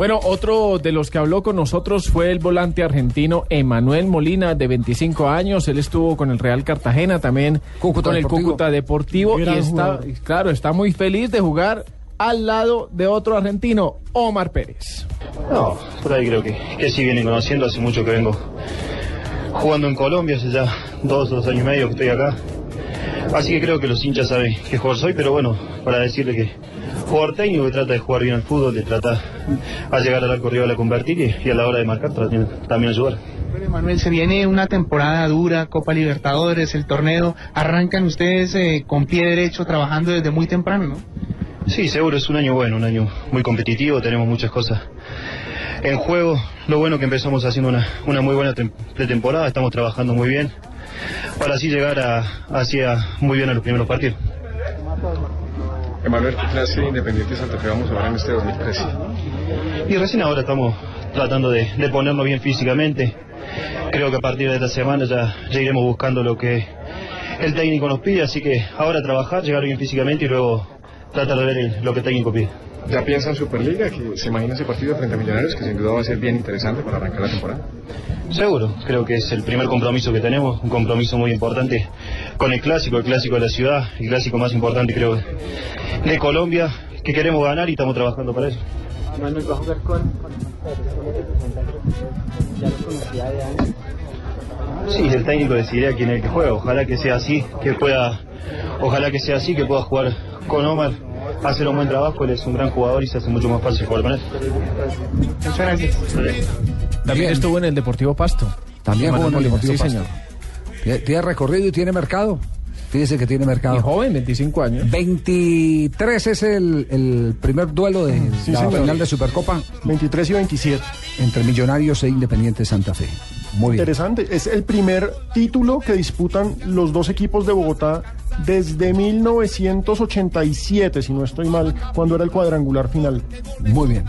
Bueno, otro de los que habló con nosotros fue el volante argentino Emanuel Molina, de 25 años. Él estuvo con el Real Cartagena, también Cúcuta con el Deportivo. Cúcuta Deportivo. Y está, jugador. claro, está muy feliz de jugar al lado de otro argentino, Omar Pérez. No, por ahí creo que, que sí vienen conociendo, hace mucho que vengo jugando en Colombia, hace ya dos, dos años y medio que estoy acá. Así que creo que los hinchas saben qué jugador soy, pero bueno, para decirle que jugador técnico que trata de jugar bien al fútbol, de trata a llegar al arco rival a convertir y, y a la hora de marcar también, también ayudar. Bueno, Manuel, se viene una temporada dura, Copa Libertadores, el torneo. Arrancan ustedes eh, con pie derecho, trabajando desde muy temprano, ¿no? Sí, seguro es un año bueno, un año muy competitivo, tenemos muchas cosas en juego. Lo bueno que empezamos haciendo una, una muy buena tem- pretemporada, estamos trabajando muy bien para así llegar a, hacia muy bien a los primeros partidos. Emanuel, ¿qué clase de Independiente Santa Fe vamos a ver en este 2013? Y recién ahora estamos tratando de, de ponernos bien físicamente. Creo que a partir de esta semana ya, ya iremos buscando lo que el técnico nos pide, así que ahora trabajar, llegar bien físicamente y luego tratar de ver el- lo que el técnico pide. ¿Ya piensa en Superliga? que ¿Se imagina ese partido frente a Millonarios que sin duda va a ser bien interesante para arrancar la temporada? Seguro, creo que es el primer compromiso que tenemos, un compromiso muy importante con el clásico, el clásico de la ciudad, el clásico más importante creo de Colombia, que queremos ganar y estamos trabajando para eso. Sí, el técnico decidirá quién es el que juega, ojalá que sea así, que pueda, ojalá que sea así, que pueda jugar con Omar, hacer un buen trabajo, él es un gran jugador y se hace mucho más fácil jugar con él. Muchas gracias. También estuvo en el Deportivo Pasto. También jugó en el Deportivo sí, Pasto. señor. Tiene- recorrido y tiene mercado. Fíjese que tiene Y mercado. joven, 25 años. 23 es el, el primer duelo de Sí, la señor. final de Supercopa 23 y 27. entre Millonarios e Independiente Santa Fe. Muy bien. Interesante. Es el primer título que disputan los dos equipos de Bogotá desde 1987, si no estoy mal, cuando era el cuadrangular final. Muy bien.